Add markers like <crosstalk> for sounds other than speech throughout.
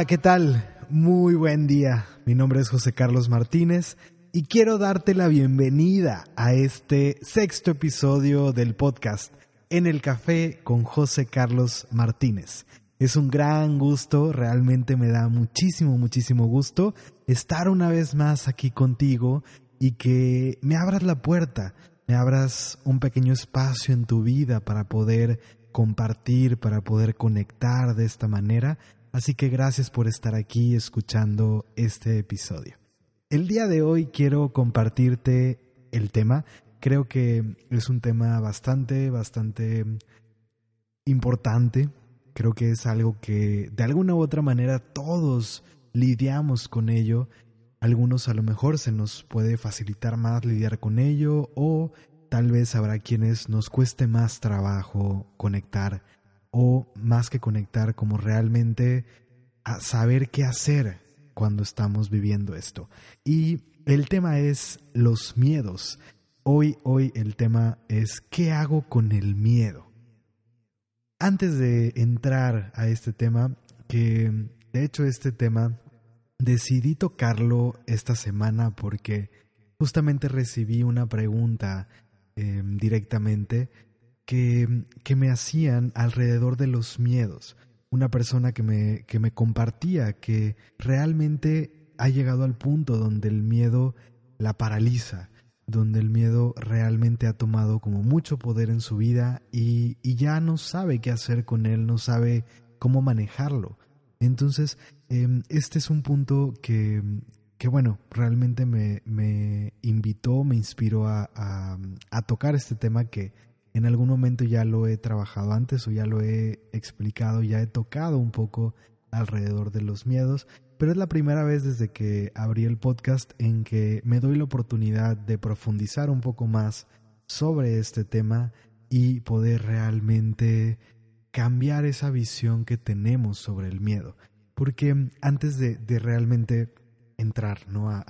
Hola, ¿qué tal? Muy buen día. Mi nombre es José Carlos Martínez y quiero darte la bienvenida a este sexto episodio del podcast En el Café con José Carlos Martínez. Es un gran gusto, realmente me da muchísimo, muchísimo gusto estar una vez más aquí contigo y que me abras la puerta, me abras un pequeño espacio en tu vida para poder compartir, para poder conectar de esta manera. Así que gracias por estar aquí escuchando este episodio. El día de hoy quiero compartirte el tema. Creo que es un tema bastante, bastante importante. Creo que es algo que de alguna u otra manera todos lidiamos con ello. Algunos a lo mejor se nos puede facilitar más lidiar con ello o tal vez habrá quienes nos cueste más trabajo conectar o más que conectar como realmente a saber qué hacer cuando estamos viviendo esto. Y el tema es los miedos. Hoy, hoy el tema es ¿qué hago con el miedo? Antes de entrar a este tema, que de hecho este tema decidí tocarlo esta semana porque justamente recibí una pregunta Em, directamente que, que, me hacían alrededor de los miedos. Una persona que me, que me compartía que realmente ha llegado al punto donde el miedo la paraliza, donde el miedo realmente ha tomado como mucho poder en su vida y, y ya no sabe qué hacer con él, no sabe cómo manejarlo. Entonces, em, este es un punto que, que bueno, realmente me, me invitó, me inspiró a, a, tocar este tema que en algún momento ya lo he trabajado antes o ya lo he explicado, ya he tocado un poco alrededor de los miedos, pero es la primera vez desde que abrí el podcast en que me doy la oportunidad de profundizar un poco más sobre este tema y poder realmente cambiar esa visión que tenemos sobre el miedo. Porque antes de, de realmente entrar, ¿no? A,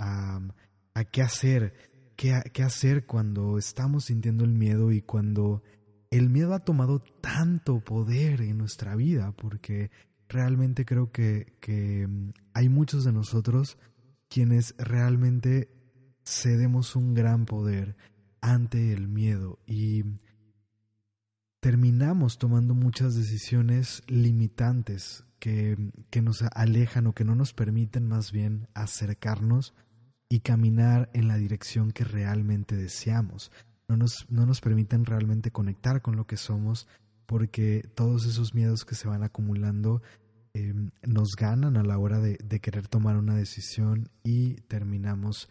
a, qué hacer, qué, hacer cuando estamos sintiendo el miedo y cuando el miedo ha tomado tanto poder en nuestra vida, porque realmente creo que, que hay muchos de nosotros quienes realmente cedemos un gran poder ante el miedo y terminamos tomando muchas decisiones limitantes que, que nos alejan o que no nos permiten más bien acercarnos y caminar en la dirección que realmente deseamos. No nos, no nos permiten realmente conectar con lo que somos porque todos esos miedos que se van acumulando em, nos ganan a la hora de, de, querer tomar una decisión y terminamos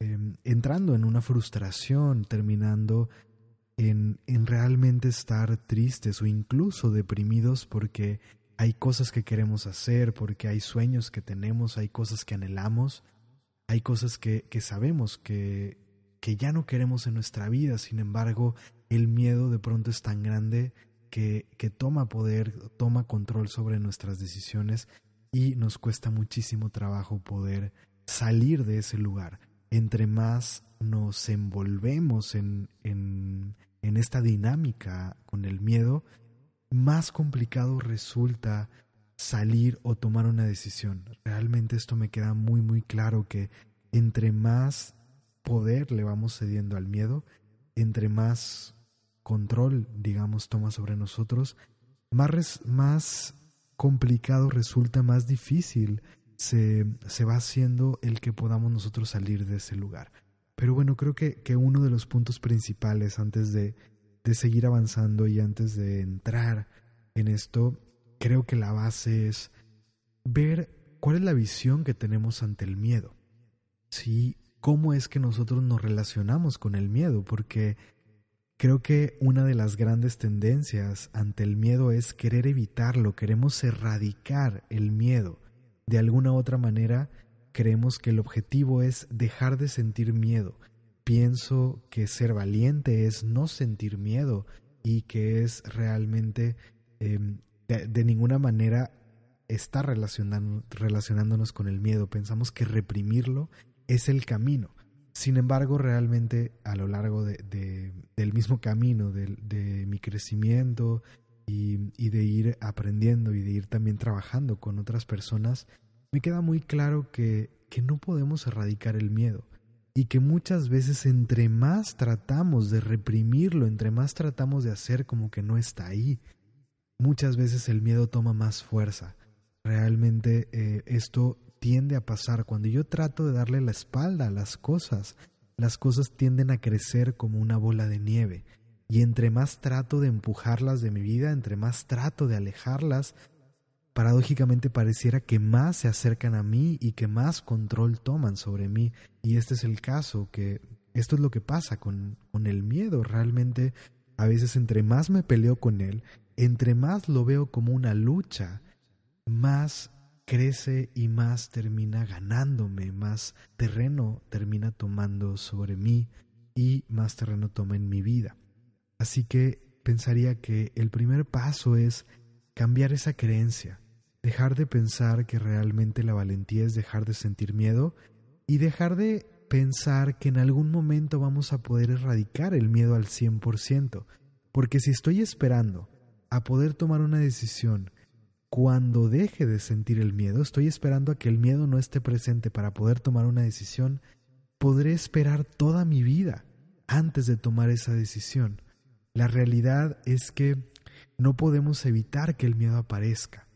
em, entrando en una frustración, terminando en, en realmente estar tristes o incluso deprimidos porque hay cosas que queremos hacer, porque hay sueños que tenemos, hay cosas que anhelamos, hay cosas que, que sabemos que, que ya no queremos en nuestra vida, sin embargo, el miedo de pronto es tan grande que, que toma poder, toma control sobre nuestras decisiones y nos cuesta muchísimo trabajo poder salir de ese lugar. Entre más nos envolvemos en, en, en esta dinámica con el miedo, más complicado resulta salir o tomar una decisión. Realmente esto me queda muy muy claro que entre más poder le vamos cediendo al miedo, entre más control, digamos, toma sobre nosotros, más, más complicado resulta, más difícil se, se, va haciendo el que podamos nosotros salir de ese lugar. Pero bueno, creo que, que uno de los puntos principales antes de, de seguir avanzando y antes de entrar en esto, creo que la base es ver cuál es la visión que tenemos ante el miedo. Sí, cómo es que nosotros nos relacionamos con el miedo, porque creo que una de las grandes tendencias ante el miedo es querer evitarlo, queremos erradicar el miedo. De alguna u otra manera, creemos que el objetivo es dejar de sentir miedo, pienso que ser valiente es no sentir miedo y que es realmente em, de, ninguna manera estar relacionándonos con el miedo. Pensamos que reprimirlo es el camino. Sin embargo, realmente a lo largo de, del mismo camino, de, mi crecimiento, y, y de ir aprendiendo y de ir también trabajando con otras personas, me queda muy claro que, que no podemos erradicar el miedo y que muchas veces entre más tratamos de reprimirlo, entre más tratamos de hacer como que no está ahí, muchas veces el miedo toma más fuerza. Realmente eh, esto tiende a pasar cuando yo trato de darle la espalda a las cosas, las cosas tienden a crecer como una bola de nieve. Y entre más trato de empujarlas de mi vida, entre más trato de alejarlas, paradójicamente pareciera que más se acercan a mí y que más control toman sobre mí. Y este es el caso, que esto es lo que pasa con, con el miedo. Realmente, a veces entre más me peleo con él, entre más lo veo como una lucha, más crece y más termina ganándome, más terreno termina tomando sobre mí y más terreno toma en mi vida. Así que pensaría que el primer paso es cambiar esa creencia, dejar de pensar que realmente la valentía es dejar de sentir miedo y dejar de pensar que en algún momento vamos a poder erradicar el miedo al 100%, porque si estoy esperando a poder tomar una decisión cuando deje de sentir el miedo, estoy esperando a que el miedo no esté presente para poder tomar una decisión, podré esperar toda mi vida antes de tomar esa decisión. La realidad es que no podemos evitar que el miedo aparezca.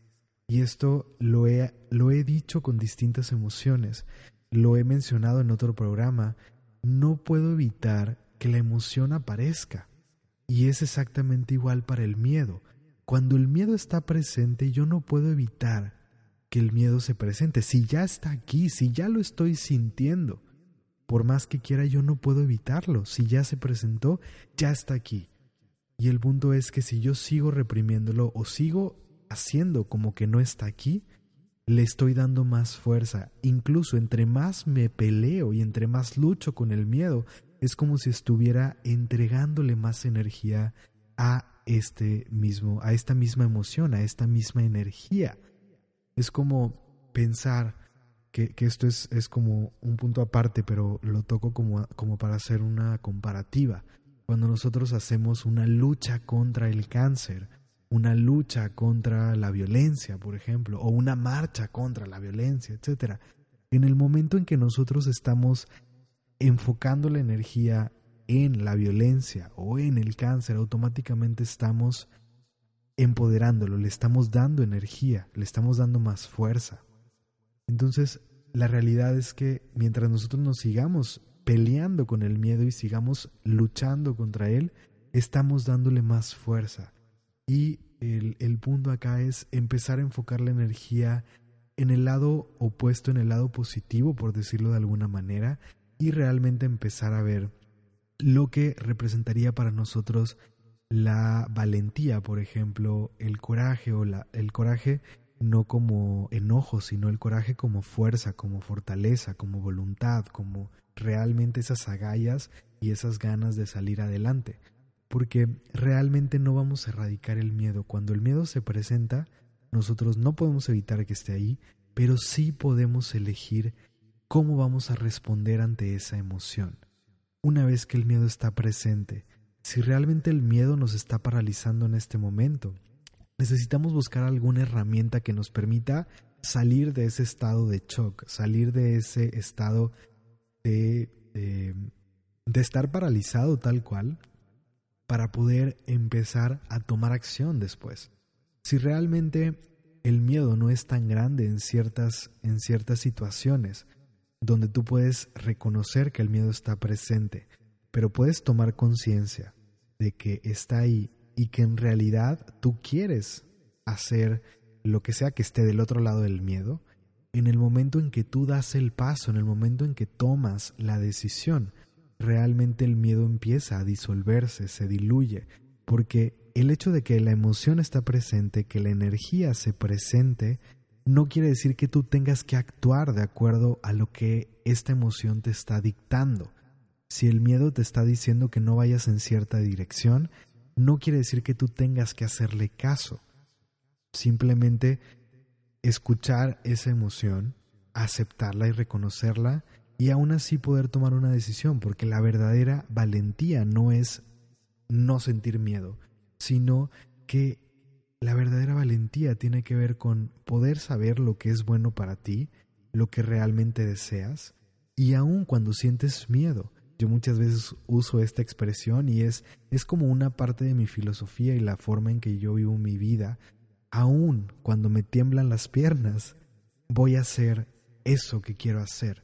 Y esto lo he, lo he dicho con distintas emociones, lo he mencionado en otro programa, no puedo evitar que la emoción aparezca. Y es exactamente igual para el miedo. Cuando el miedo está presente, yo no puedo evitar que el miedo se presente. Si ya está aquí, si ya lo estoy sintiendo, por más que quiera, yo no puedo evitarlo. Si ya se presentó, ya está aquí. Y el punto es que si yo sigo reprimiéndolo o sigo haciendo como que no está aquí, le estoy dando más fuerza. Incluso entre más me peleo y entre más lucho con el miedo, es como si estuviera entregándole más energía a este mismo, a esta misma emoción, a esta misma energía. Es como pensar que, esto es, es, como un punto aparte, pero lo toco como, como para hacer una comparativa. Cuando nosotros hacemos una lucha contra el cáncer, una lucha contra la violencia, por ejemplo, o una marcha contra la violencia, etc. En el momento en que nosotros estamos enfocando la energía en la violencia o en el cáncer, automáticamente estamos empoderándolo, le estamos dando energía, le estamos dando más fuerza. Entonces, la realidad es que mientras nosotros nos sigamos peleando con el miedo y sigamos luchando contra él, estamos dándole más fuerza. Y el, el, punto acá es empezar a enfocar la energía en el lado opuesto, en el lado positivo, por decirlo de alguna manera, y realmente empezar a ver lo que representaría para nosotros la valentía, por ejemplo, el coraje o la, el coraje no como enojo, sino el coraje como fuerza, como fortaleza, como voluntad, como realmente esas agallas y esas ganas de salir adelante. Porque realmente no vamos a erradicar el miedo. Cuando el miedo se presenta, nosotros no podemos evitar que esté ahí, pero sí podemos elegir cómo vamos a responder ante esa emoción una vez que el miedo está presente. Si realmente el miedo nos está paralizando en este momento, necesitamos buscar alguna herramienta que nos permita salir de ese estado de shock, salir de ese estado de, de, estar paralizado tal cual, para poder empezar a tomar acción después. Si realmente el miedo no es tan grande en ciertas, en ciertas situaciones, donde tú puedes reconocer que el miedo está presente, pero puedes tomar conciencia de que está ahí y que en realidad tú quieres hacer lo que sea que esté del otro lado del miedo, en el momento en que tú das el paso, en el momento en que tomas la decisión, realmente el miedo empieza a disolverse, se diluye, porque el hecho de que la emoción está presente, que la energía se presente, no quiere decir que tú tengas que actuar de acuerdo a lo que esta emoción te está dictando. Si el miedo te está diciendo que no vayas en cierta dirección, no quiere decir que tú tengas que hacerle caso. Simplemente escuchar esa emoción, aceptarla y reconocerla y aún así poder tomar una decisión, porque la verdadera valentía no es no sentir miedo, sino que la verdadera valentía tiene que ver con poder saber lo que es bueno para ti, lo que realmente deseas, y aun cuando sientes miedo. Yo muchas veces uso esta expresión y es, es como una parte de mi filosofía y la forma en que yo vivo mi vida. Aun cuando me tiemblan las piernas, voy a hacer eso que quiero hacer.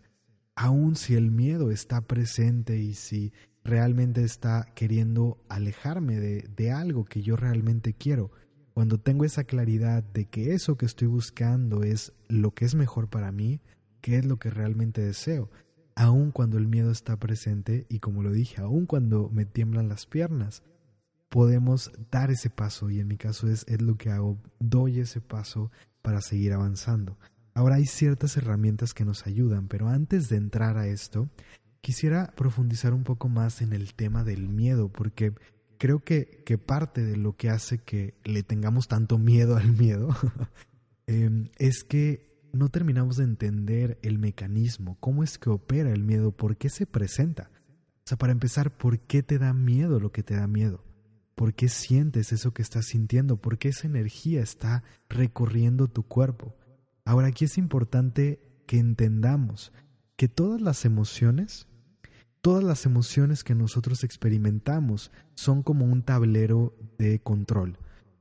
Aun si el miedo está presente y si realmente está queriendo alejarme de, de algo que yo realmente quiero, cuando tengo esa claridad de que eso que estoy buscando es lo que es mejor para mí, que es lo que realmente deseo, aun cuando el miedo está presente y como lo dije, aun cuando me tiemblan las piernas, podemos dar ese paso y en mi caso es, es lo que hago, doy ese paso para seguir avanzando. Ahora hay ciertas herramientas que nos ayudan, pero antes de entrar a esto, quisiera profundizar un poco más en el tema del miedo, porque creo que, que parte de lo que hace que le tengamos tanto miedo al miedo <laughs> em, es que no terminamos de entender el mecanismo, cómo es que opera el miedo, por qué se presenta. O sea, para empezar, ¿por qué te da miedo lo que te da miedo? ¿Por qué sientes eso que estás sintiendo? ¿Por qué esa energía está recorriendo tu cuerpo? Ahora aquí es importante que entendamos que todas las emociones Todas las emociones que nosotros experimentamos son como un tablero de control.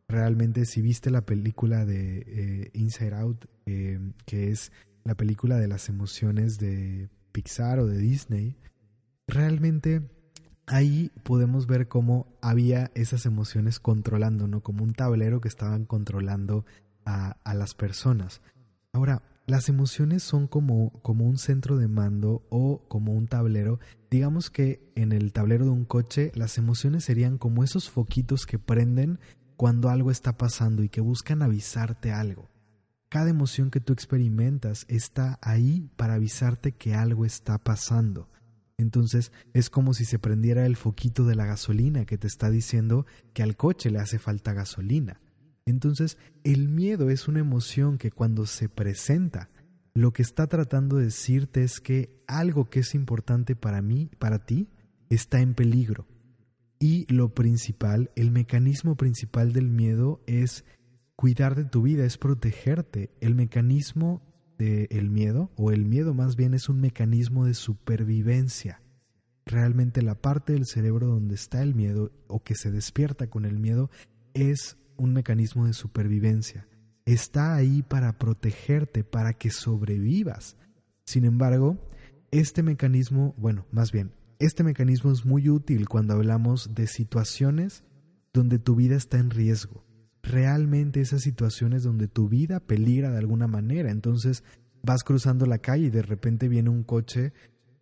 Realmente si viste la película de eh, Inside Out, eh, que es la película de las emociones de Pixar o de Disney, realmente ahí podemos ver cómo había esas emociones controlando, ¿no? Como un tablero que estaban controlando a, a las personas. Ahora, las emociones son como, como un centro de mando o como un tablero. Digamos que en el tablero de un coche las emociones serían como esos foquitos que prenden cuando algo está pasando y que buscan avisarte algo. Cada emoción que tú experimentas está ahí para avisarte que algo está pasando. Entonces es como si se prendiera el foquito de la gasolina que te está diciendo que al coche le hace falta gasolina. Entonces, el miedo es una emoción que cuando se presenta, lo que está tratando de decirte es que algo que es importante para mí, para ti, está en peligro. Y lo principal, el mecanismo principal del miedo es cuidar de tu vida, es protegerte. El mecanismo del miedo, o el miedo más bien, es un mecanismo de supervivencia. Realmente la parte del cerebro donde está el miedo o que se despierta con el miedo es un mecanismo de supervivencia. Está ahí para protegerte, para que sobrevivas. Sin embargo, este mecanismo, bueno, más bien, este mecanismo es muy útil cuando hablamos de situaciones donde tu vida está en riesgo. Realmente esas situaciones donde tu vida peligra de alguna manera. Entonces vas cruzando la calle y de repente viene un coche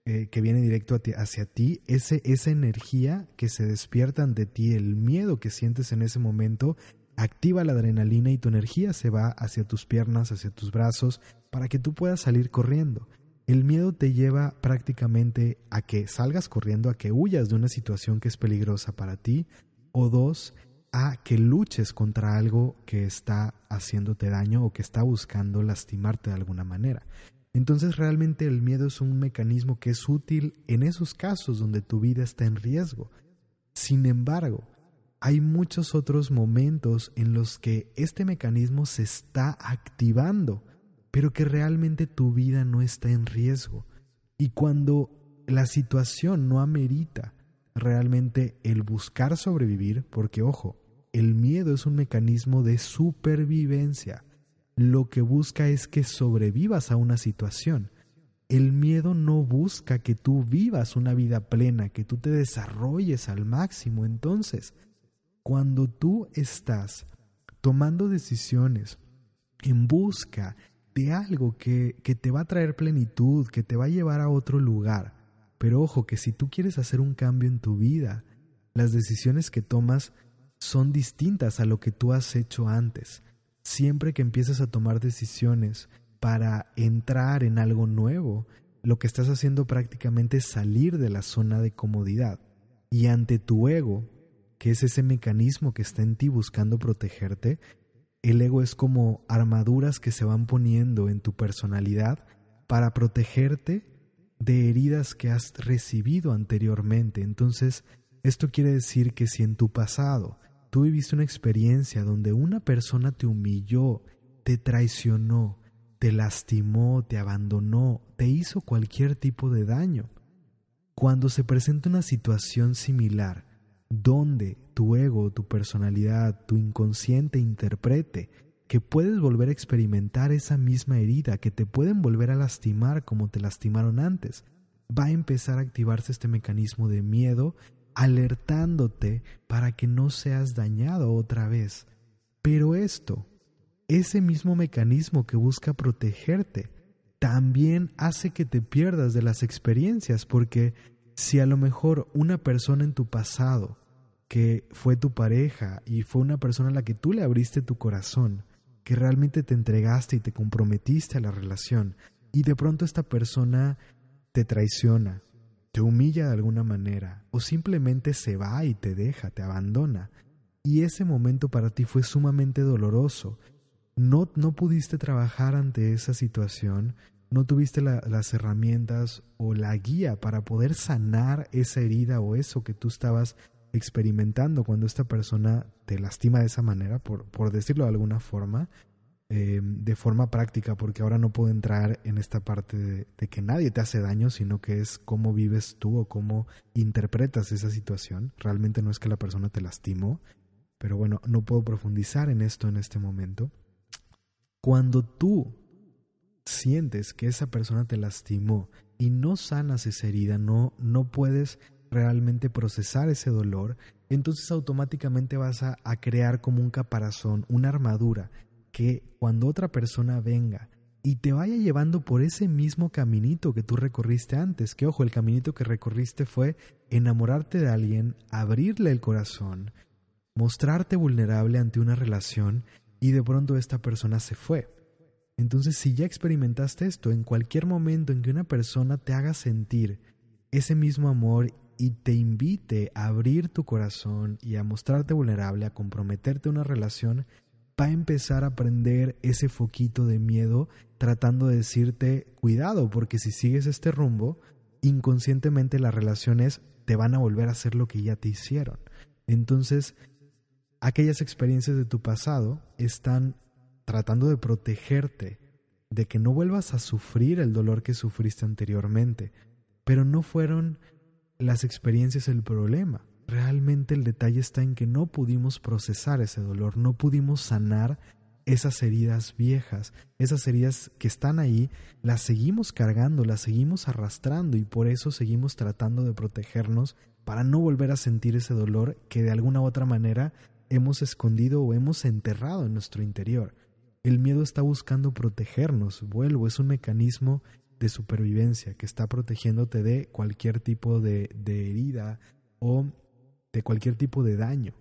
eh, que viene directo hacia ti, ese, esa energía que se despierta ante ti, el miedo que sientes en ese momento, activa la adrenalina y tu energía se va hacia tus piernas, hacia tus brazos, para que tú puedas salir corriendo. El miedo te lleva prácticamente a que salgas corriendo, a que huyas de una situación que es peligrosa para ti, o dos, a que luches contra algo que está haciéndote daño o que está buscando lastimarte de alguna manera. Entonces realmente el miedo es un mecanismo que es útil en esos casos donde tu vida está en riesgo. Sin embargo, hay muchos otros momentos en los que este mecanismo se está activando, pero que realmente tu vida no está en riesgo. Y cuando la situación no amerita realmente el buscar sobrevivir, porque ojo, el miedo es un mecanismo de supervivencia. Lo que busca es que sobrevivas a una situación. El miedo no busca que tú vivas una vida plena, que tú te desarrolles al máximo. Entonces, cuando tú estás tomando decisiones en busca de algo que, que, te va a traer plenitud, que te va a llevar a otro lugar. Pero ojo que si tú quieres hacer un cambio en tu vida, las decisiones que tomas son distintas a lo que tú has hecho antes. Siempre que empiezas a tomar decisiones para entrar en algo nuevo, lo que estás haciendo prácticamente es salir de la zona de comodidad. Y ante tu ego, que es ese mecanismo que está en ti buscando protegerte, el ego es como armaduras que se van poniendo en tu personalidad para protegerte de heridas que has recibido anteriormente. Entonces, esto quiere decir que si en tu pasado tú viviste una experiencia donde una persona te humilló, te traicionó, te lastimó, te abandonó, te hizo cualquier tipo de daño. Cuando se presenta una situación similar, donde tu ego, tu personalidad, tu inconsciente interprete que puedes volver a experimentar esa misma herida, que te pueden volver a lastimar como te lastimaron antes, va a empezar a activarse este mecanismo de miedo, alertándote para que no seas dañado otra vez. Pero esto, ese mismo mecanismo que busca protegerte, también hace que te pierdas de las experiencias, porque si a lo mejor una persona en tu pasado, que fue tu pareja y fue una persona a la que tú le abriste tu corazón, que realmente te entregaste y te comprometiste a la relación y de pronto esta persona te traiciona, te humilla de alguna manera o simplemente se va y te deja, te abandona. Y ese momento para ti fue sumamente doloroso. No, no pudiste trabajar ante esa situación, no tuviste las herramientas o la guía para poder sanar esa herida o eso que tú estabas experimentando cuando esta persona te lastima de esa manera, por, por decirlo de alguna forma, eh, de forma práctica, porque ahora no puedo entrar en esta parte de, de, que nadie te hace daño, sino que es cómo vives tú o cómo interpretas esa situación. Realmente no es que la persona te lastimó, pero bueno, no puedo profundizar en esto en este momento. Cuando tú sientes que esa persona te lastimó y no sanas esa herida, no, no puedes realmente procesar ese dolor, entonces automáticamente vas a, crear como un caparazón, una armadura, que cuando otra persona venga y te vaya llevando por ese mismo caminito que tú recorriste antes, que ojo, el caminito que recorriste fue enamorarte de alguien, abrirle el corazón, mostrarte vulnerable ante una relación y de pronto esta persona se fue. Entonces, si ya experimentaste esto, en cualquier momento en que una persona te haga sentir ese mismo amor y te invite a abrir tu corazón y a mostrarte vulnerable, a comprometerte a una relación, va a empezar a prender ese foquito de miedo tratando de decirte cuidado, porque si sigues este rumbo, inconscientemente las relaciones te van a volver a hacer lo que ya te hicieron. Entonces, aquellas experiencias de tu pasado están tratando de protegerte de que no vuelvas a sufrir el dolor que sufriste anteriormente, pero no fueron las experiencias el problema. Realmente el detalle está en que no pudimos procesar ese dolor, no pudimos sanar esas heridas viejas, esas heridas que están ahí, las seguimos cargando, las seguimos arrastrando y por eso seguimos tratando de protegernos para no volver a sentir ese dolor que de alguna u otra manera hemos escondido o hemos enterrado en nuestro interior. El miedo está buscando protegernos, vuelvo, es un mecanismo de supervivencia que está protegiéndote de cualquier tipo de, de herida o de cualquier tipo de daño.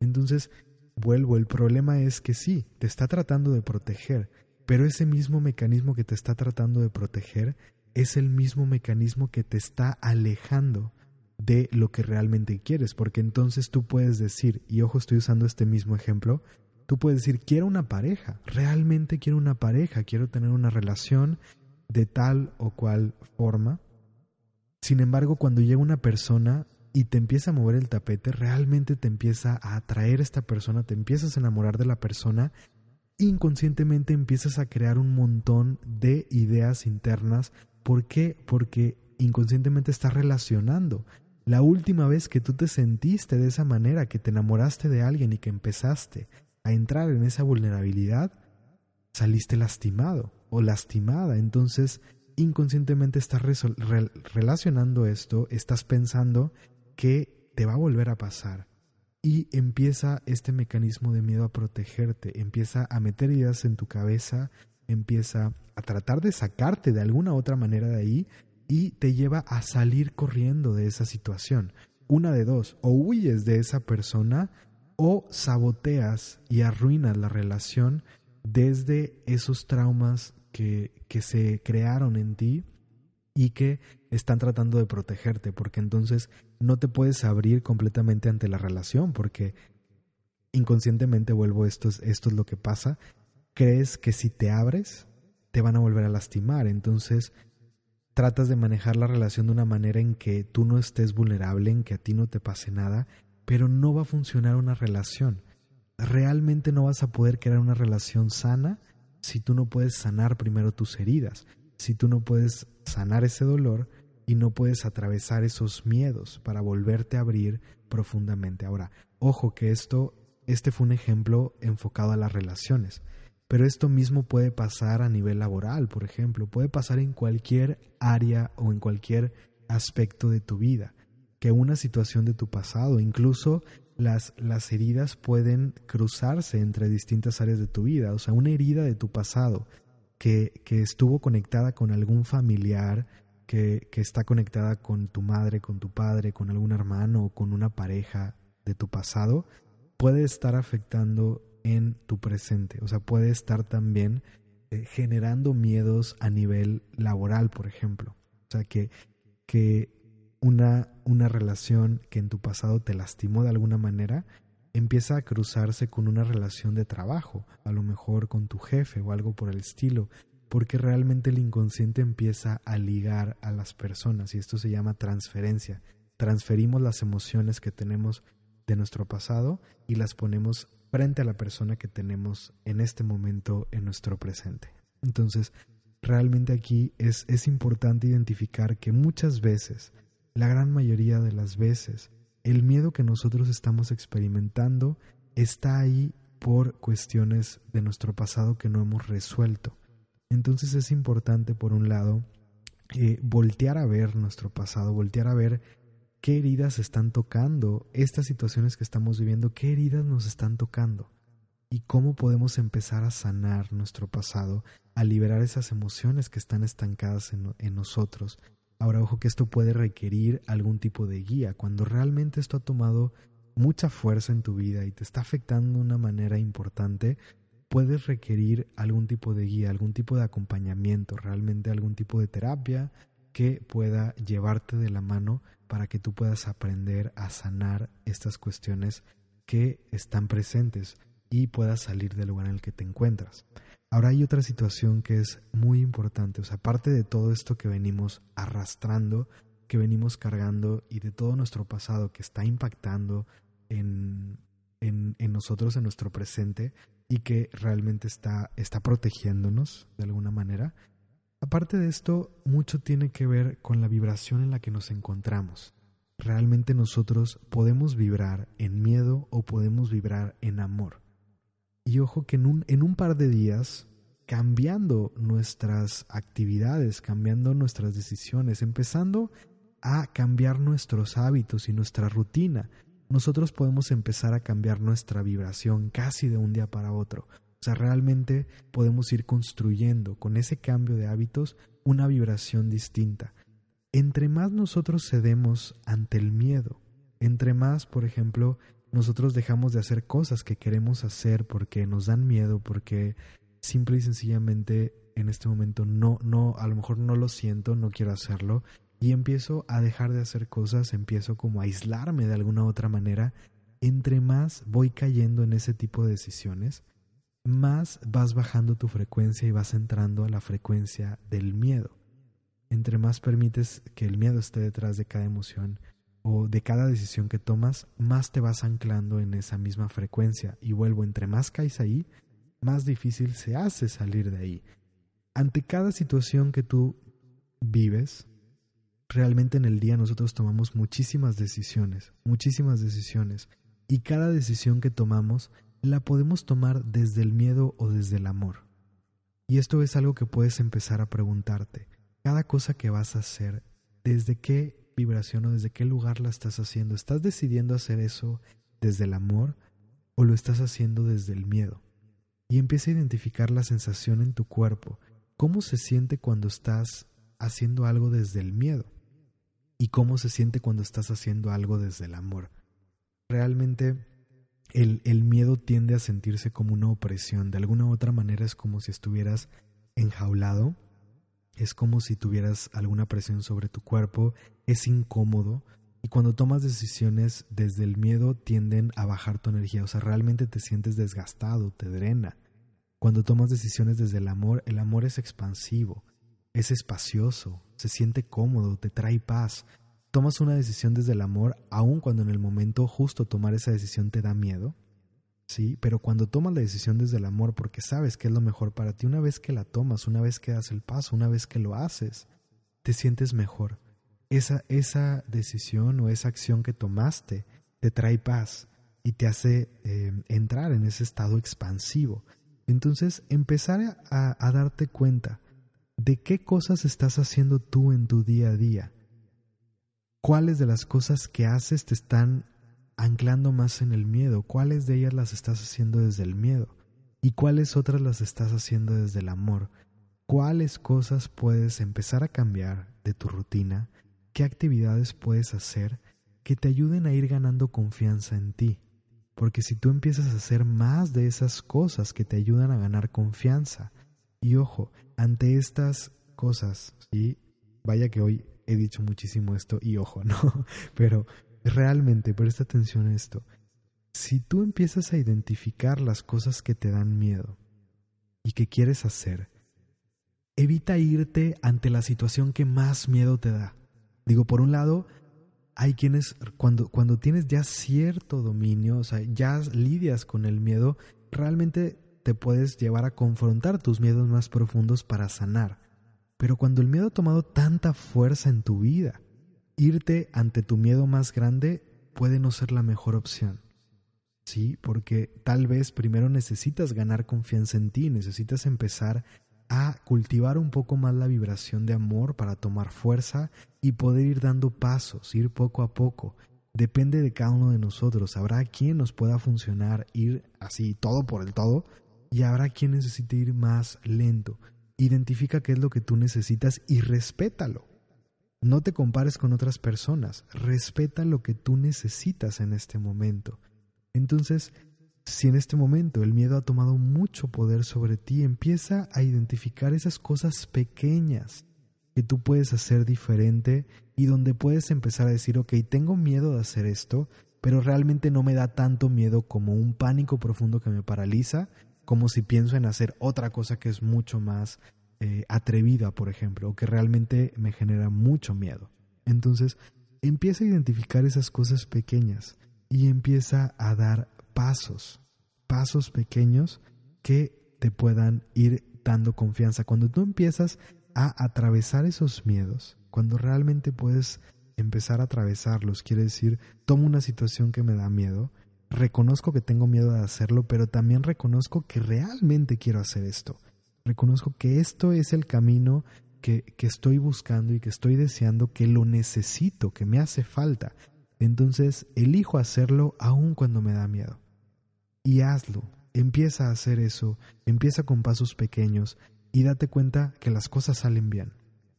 Entonces, vuelvo, el problema es que sí, te está tratando de proteger, pero ese mismo mecanismo que te está tratando de proteger es el mismo mecanismo que te está alejando de lo que realmente quieres, porque entonces tú puedes decir, y ojo, estoy usando este mismo ejemplo, tú puedes decir, quiero una pareja, realmente quiero una pareja, quiero tener una relación, de tal o cual forma. Sin embargo, cuando llega una persona y te empieza a mover el tapete, realmente te empieza a atraer esta persona, te empiezas a enamorar de la persona, inconscientemente empiezas a crear un montón de ideas internas. ¿Por qué? Porque inconscientemente estás relacionando. La última vez que tú te sentiste de esa manera, que te enamoraste de alguien y que empezaste a entrar en esa vulnerabilidad, saliste lastimado o lastimada. Entonces, inconscientemente estás relacionando esto, estás pensando que te va a volver a pasar. Y empieza este mecanismo de miedo a protegerte, empieza a meter ideas en tu cabeza, empieza a tratar de sacarte de alguna otra manera de ahí y te lleva a salir corriendo de esa situación. Una de dos, o huyes de esa persona o saboteas y arruinas la relación desde esos traumas que, que se crearon en ti y que están tratando de protegerte, porque entonces no te puedes abrir completamente ante la relación, porque inconscientemente vuelvo, esto es, esto es lo que pasa, crees que si te abres, te van a volver a lastimar, entonces tratas de manejar la relación de una manera en que tú no estés vulnerable, en que a ti no te pase nada, pero no va a funcionar una relación. Realmente no vas a poder crear una relación sana si tú no puedes sanar primero tus heridas, si tú no puedes sanar ese dolor y no puedes atravesar esos miedos para volverte a abrir profundamente. Ahora, ojo que esto, este fue un ejemplo enfocado a las relaciones, pero esto mismo puede pasar a nivel laboral, por ejemplo, puede pasar en cualquier área o en cualquier aspecto de tu vida, que una situación de tu pasado, incluso las, las heridas pueden cruzarse entre distintas áreas de tu vida, o sea, una herida de tu pasado que, que estuvo conectada con algún familiar, que, que, está conectada con tu madre, con tu padre, con algún hermano o con una pareja de tu pasado, puede estar afectando en tu presente. O sea, puede estar también eh, generando miedos a nivel laboral, por ejemplo. O sea, que, que una, una relación que en tu pasado te lastimó de alguna manera empieza a cruzarse con una relación de trabajo, a lo mejor con tu jefe o algo por el estilo, porque realmente el inconsciente empieza a ligar a las personas y esto se llama transferencia. Transferimos las emociones que tenemos de nuestro pasado y las ponemos frente a la persona que tenemos en este momento en nuestro presente. Entonces, realmente aquí es, es importante identificar que muchas veces, la gran mayoría de las veces, el miedo que nosotros estamos experimentando está ahí por cuestiones de nuestro pasado que no hemos resuelto. Entonces es importante, por un lado, eh, voltear a ver nuestro pasado, voltear a ver qué heridas están tocando estas situaciones que estamos viviendo, qué heridas nos están tocando y cómo podemos empezar a sanar nuestro pasado, a liberar esas emociones que están estancadas en, en, nosotros. Ahora, ojo que esto puede requerir algún tipo de guía. Cuando realmente esto ha tomado mucha fuerza en tu vida y te está afectando de una manera importante, puedes requerir algún tipo de guía, algún tipo de acompañamiento, realmente algún tipo de terapia que pueda llevarte de la mano para que tú puedas aprender a sanar estas cuestiones que están presentes y puedas salir del lugar en el que te encuentras. Ahora hay otra situación que es muy importante, o sea, aparte de todo esto que venimos arrastrando, que venimos cargando y de todo nuestro pasado que está impactando en, en, nosotros, en nuestro presente, y que realmente está, está protegiéndonos de alguna manera, Aparte de esto, mucho tiene que ver con la vibración en la que nos encontramos. Realmente nosotros podemos vibrar en miedo o podemos vibrar en amor. Y ojo que en un, en un par de días, cambiando nuestras actividades, cambiando nuestras decisiones, empezando a cambiar nuestros hábitos y nuestra rutina, nosotros podemos empezar a cambiar nuestra vibración casi de un día para otro. O sea, realmente podemos ir construyendo con ese cambio de hábitos una vibración distinta. Entre más nosotros cedemos ante el miedo, entre más, por ejemplo, nosotros dejamos de hacer cosas que queremos hacer porque nos dan miedo, porque simple y sencillamente en este momento no, no, a lo mejor no lo siento, no quiero hacerlo, y empiezo a dejar de hacer cosas, empiezo como a aislarme de alguna otra manera, entre más voy cayendo en ese tipo de decisiones, más vas bajando tu frecuencia y vas entrando a la frecuencia del miedo. Entre más permites que el miedo esté detrás de cada emoción o de cada decisión que tomas, más te vas anclando en esa misma frecuencia. Y vuelvo, entre más caes ahí, más difícil se hace salir de ahí. Ante cada situación que tú vives, realmente en el día nosotros tomamos muchísimas decisiones, muchísimas decisiones. Y cada decisión que tomamos la podemos tomar desde el miedo o desde el amor. Y esto es algo que puedes empezar a preguntarte. Cada cosa que vas a hacer, ¿desde qué vibración o desde qué lugar la estás haciendo? ¿Estás decidiendo hacer eso desde el amor o lo estás haciendo desde el miedo? Y empieza a identificar la sensación en tu cuerpo. ¿Cómo se siente cuando estás haciendo algo desde el miedo? ¿Y cómo se siente cuando estás haciendo algo desde el amor? Realmente el, el, miedo tiende a sentirse como una opresión. De alguna u otra manera es como si estuvieras enjaulado, es como si tuvieras alguna presión sobre tu cuerpo, es incómodo. Y cuando tomas decisiones desde el miedo tienden a bajar tu energía, o sea, realmente te sientes desgastado, te drena. Cuando tomas decisiones desde el amor, el amor es expansivo, es espacioso, se siente cómodo, te trae paz. tomas una decisión desde el amor, aun cuando en el momento justo tomar esa decisión te da miedo. Sí, pero cuando tomas la decisión desde el amor porque sabes que es lo mejor para ti, una vez que la tomas, una vez que das el paso, una vez que lo haces, te sientes mejor. Esa, esa decisión o esa acción que tomaste te trae paz y te hace eh, entrar en ese estado expansivo. Entonces, empezar a, a darte cuenta de qué cosas estás haciendo tú en tu día a día. ¿Cuáles de las cosas que haces te están anclando más en el miedo? ¿Cuáles de ellas las estás haciendo desde el miedo? ¿Y cuáles otras las estás haciendo desde el amor? ¿Cuáles cosas puedes empezar a cambiar de tu rutina? ¿Qué actividades puedes hacer que te ayuden a ir ganando confianza en ti? Porque si tú empiezas a hacer más de esas cosas que te ayudan a ganar confianza, y ojo, ante estas cosas, ¿sí? Vaya que hoy he dicho muchísimo esto y ojo, <laughs> ¿no? Pero realmente presta atención a esto. Si tú empiezas a identificar las cosas que te dan miedo y que quieres hacer, evita irte ante la situación que más miedo te da. Digo, por un lado, hay quienes cuando, cuando tienes ya cierto dominio, o sea, ya lidias con el miedo, realmente te puedes llevar a confrontar tus miedos más profundos para sanar. Pero cuando el miedo ha tomado tanta fuerza en tu vida, irte ante tu miedo más grande puede no ser la mejor opción. Sí, porque tal vez primero necesitas ganar confianza en ti, necesitas empezar a cultivar un poco más la vibración de amor para tomar fuerza y poder ir dando pasos, ir poco a poco. Depende de cada uno de nosotros. Habrá quien nos pueda funcionar ir así todo por el todo y habrá quien necesite ir más lento. Identifica qué es lo que tú necesitas y respétalo. No te compares con otras personas, respeta lo que tú necesitas en este momento. Entonces, si en este momento el miedo ha tomado mucho poder sobre ti, empieza a identificar esas cosas pequeñas que tú puedes hacer diferente y donde puedes empezar a decir, ok, tengo miedo de hacer esto, pero realmente no me da tanto miedo como un pánico profundo que me paraliza, como si pienso en hacer otra cosa que es mucho más eh, atrevida, por ejemplo, o que realmente me genera mucho miedo. Entonces, empieza a identificar esas cosas pequeñas y empieza a dar pasos, pasos pequeños que te puedan ir dando confianza. Cuando tú empiezas a atravesar esos miedos, cuando realmente puedes empezar a atravesarlos, quiere decir, tomo una situación que me da miedo, reconozco que tengo miedo de hacerlo, pero también reconozco que realmente quiero hacer esto. Reconozco que esto es el camino que, que estoy buscando y que estoy deseando, que lo necesito, que me hace falta. Entonces elijo hacerlo aun cuando me da miedo. Y hazlo, empieza a hacer eso, empieza con pasos pequeños y date cuenta que las cosas salen bien,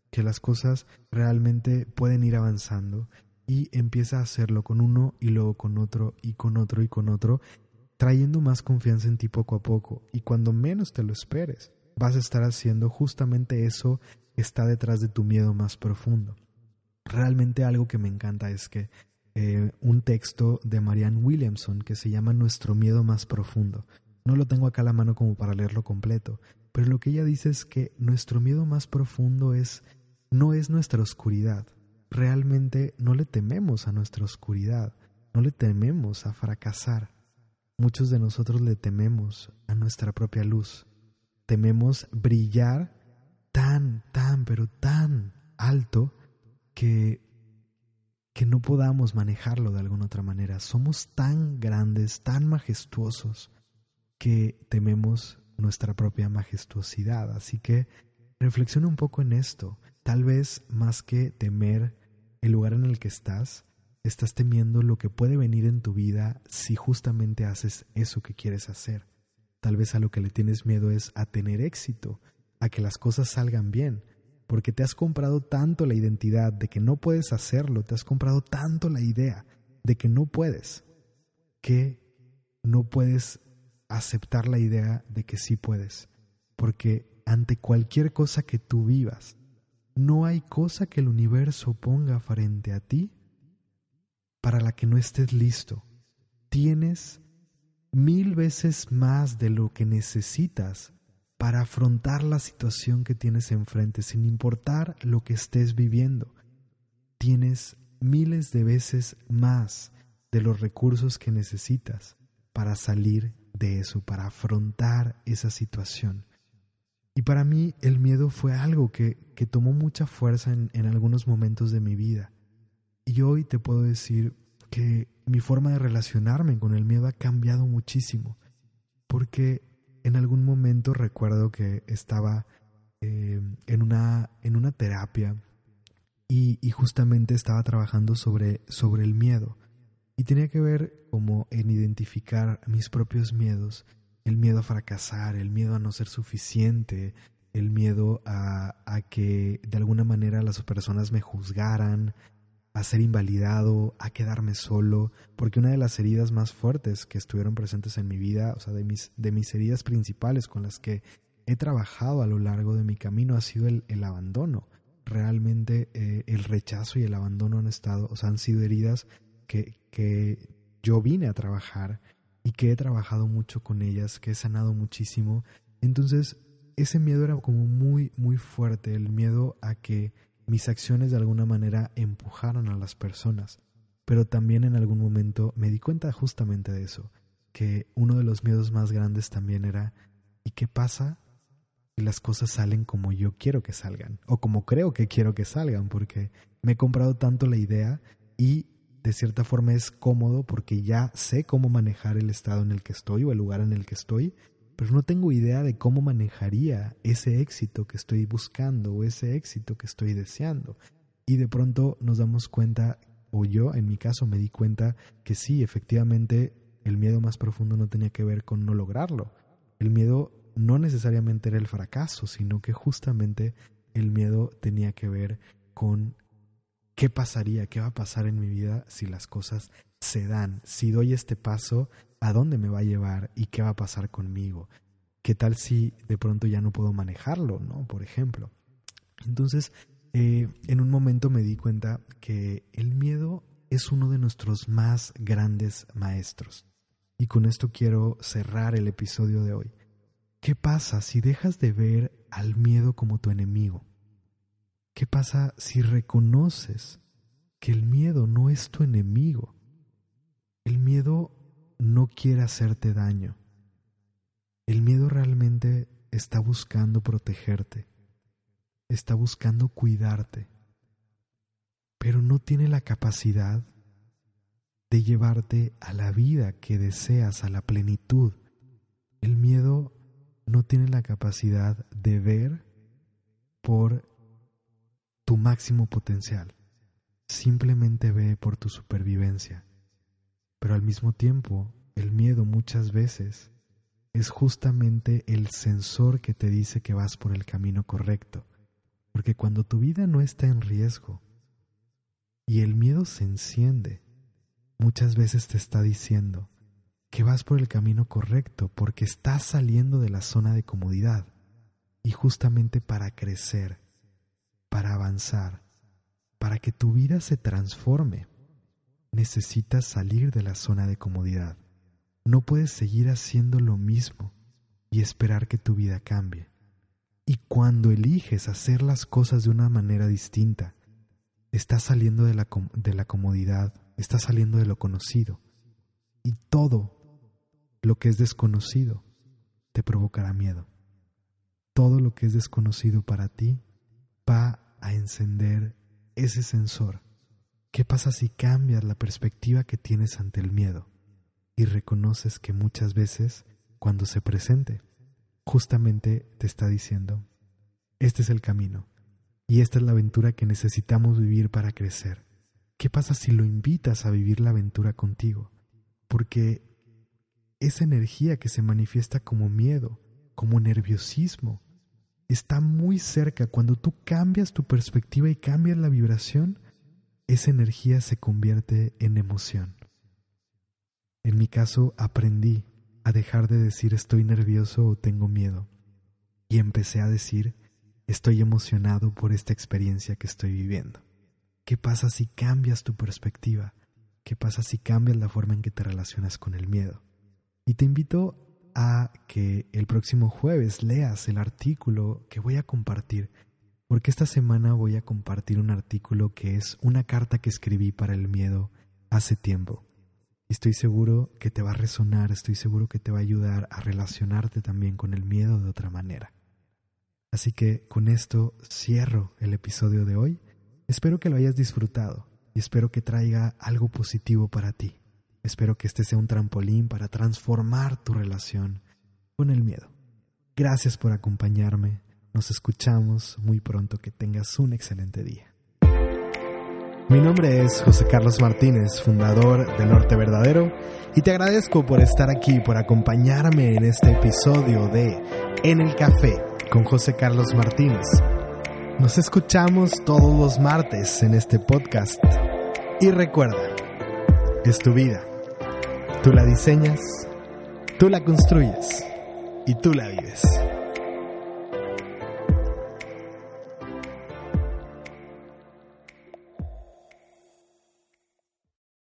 que las cosas realmente pueden ir avanzando y empieza a hacerlo con uno y luego con otro y con otro y con otro, trayendo más confianza en ti poco a poco y cuando menos te lo esperes vas a estar haciendo justamente eso que está detrás de tu miedo más profundo. Realmente algo que me encanta es que eh, un texto de Marianne Williamson que se llama Nuestro miedo más profundo. No lo tengo acá a la mano como para leerlo completo, pero lo que ella dice es que nuestro miedo más profundo es no es nuestra oscuridad. Realmente no le tememos a nuestra oscuridad, no le tememos a fracasar. Muchos de nosotros le tememos a nuestra propia luz, tememos brillar tan, tan, pero tan alto que, que no podamos manejarlo de alguna otra manera. Somos tan grandes, tan majestuosos, que tememos nuestra propia majestuosidad. Así que reflexiona un poco en esto. Tal vez más que temer el lugar en el que estás, estás temiendo lo que puede venir en tu vida si justamente haces eso que quieres hacer. Tal vez a lo que le tienes miedo es a tener éxito, a que las cosas salgan bien, porque te has comprado tanto la identidad de que no puedes hacerlo, te has comprado tanto la idea de que no puedes, que no puedes aceptar la idea de que sí puedes, porque ante cualquier cosa que tú vivas, no hay cosa que el universo ponga frente a ti para la que no estés listo. Tienes mil veces más de lo que necesitas para afrontar la situación que tienes enfrente, sin importar lo que estés viviendo. Tienes miles de veces más de los recursos que necesitas para salir de eso, para afrontar esa situación. Y para mí el miedo fue algo que, que tomó mucha fuerza en, en algunos momentos de mi vida. Y hoy te puedo decir que mi forma de relacionarme con el miedo ha cambiado muchísimo, porque en algún momento recuerdo que estaba eh, en, una, en una terapia y, y, justamente estaba trabajando sobre, sobre el miedo. Y tenía que ver como en identificar mis propios miedos, el miedo a fracasar, el miedo a no ser suficiente, el miedo a, a que de alguna manera las personas me juzgaran, a ser invalidado, a quedarme solo, porque una de las heridas más fuertes que estuvieron presentes en mi vida, o sea, de mis, de mis heridas principales con las que he trabajado a lo largo de mi camino ha sido el, el abandono. Realmente eh, el rechazo y el abandono han estado, o sea, han sido heridas que, que yo vine a trabajar y que he trabajado mucho con ellas, que he sanado muchísimo. Entonces, ese miedo era como muy, muy fuerte, el miedo a que mis acciones de alguna manera empujaron a las personas, pero también en algún momento me di cuenta justamente de eso, que uno de los miedos más grandes también era ¿y qué pasa si las cosas salen como yo quiero que salgan? O como creo que quiero que salgan, porque me he comprado tanto la idea y de cierta forma es cómodo porque ya sé cómo manejar el estado en el que estoy o el lugar en el que estoy pero no tengo idea de cómo manejaría ese éxito que estoy buscando o ese éxito que estoy deseando. Y de pronto nos damos cuenta, o yo en mi caso me di cuenta que sí, efectivamente el miedo más profundo no tenía que ver con no lograrlo. El miedo no necesariamente era el fracaso, sino que justamente el miedo tenía que ver con qué pasaría, qué va a pasar en mi vida si las cosas se dan, si doy este paso, a dónde me va a llevar y qué va a pasar conmigo. ¿Qué tal si de pronto ya no puedo manejarlo, no? Por ejemplo. Entonces, eh, en un momento me di cuenta que el miedo es uno de nuestros más grandes maestros. Y con esto quiero cerrar el episodio de hoy. ¿Qué pasa si dejas de ver al miedo como tu enemigo? ¿Qué pasa si reconoces que el miedo no es tu enemigo? El miedo no quiere hacerte daño. El miedo realmente está buscando protegerte, está buscando cuidarte, pero no tiene la capacidad de llevarte a la vida que deseas, a la plenitud. El miedo no tiene la capacidad de ver por tu máximo potencial, simplemente ve por tu supervivencia. Pero al mismo tiempo, el miedo muchas veces es justamente el sensor que te dice que vas por el camino correcto. Porque cuando tu vida no está en riesgo y el miedo se enciende, muchas veces te está diciendo que vas por el camino correcto porque estás saliendo de la zona de comodidad y justamente para crecer, para avanzar, para que tu vida se transforme, necesitas salir de la zona de comodidad. No puedes seguir haciendo lo mismo y esperar que tu vida cambie. Y cuando eliges hacer las cosas de una manera distinta, estás saliendo de la, de la comodidad, estás saliendo de lo conocido. Y todo lo que es desconocido te provocará miedo. Todo lo que es desconocido para ti va a encender ese sensor ¿Qué pasa si cambias la perspectiva que tienes ante el miedo y reconoces que muchas veces, cuando se presente, justamente te está diciendo, este es el camino y esta es la aventura que necesitamos vivir para crecer? ¿Qué pasa si lo invitas a vivir la aventura contigo? Porque esa energía que se manifiesta como miedo, como nerviosismo, está muy cerca. Cuando tú cambias tu perspectiva y cambias la vibración, esa energía se convierte en emoción. En mi caso aprendí a dejar de decir estoy nervioso o tengo miedo y empecé a decir estoy emocionado por esta experiencia que estoy viviendo. ¿Qué pasa si cambias tu perspectiva? ¿Qué pasa si cambias la forma en que te relacionas con el miedo? Y te invito a que el próximo jueves leas el artículo que voy a compartir porque esta semana voy a compartir un artículo que es una carta que escribí para el miedo hace tiempo. Estoy seguro que te va a resonar, estoy seguro que te va a ayudar a relacionarte también con el miedo de otra manera. Así que con esto cierro el episodio de hoy. Espero que lo hayas disfrutado y espero que traiga algo positivo para ti. Espero que este sea un trampolín para transformar tu relación con el miedo. Gracias por acompañarme. Nos escuchamos muy pronto. Que tengas un excelente día. Mi nombre es José Carlos Martínez, fundador de Norte Verdadero, y te agradezco por estar aquí, por acompañarme en este episodio de En el Café con José Carlos Martínez. Nos escuchamos todos los martes en este podcast. Y recuerda, es tu vida. Tú la diseñas, tú la construyes y tú la vives.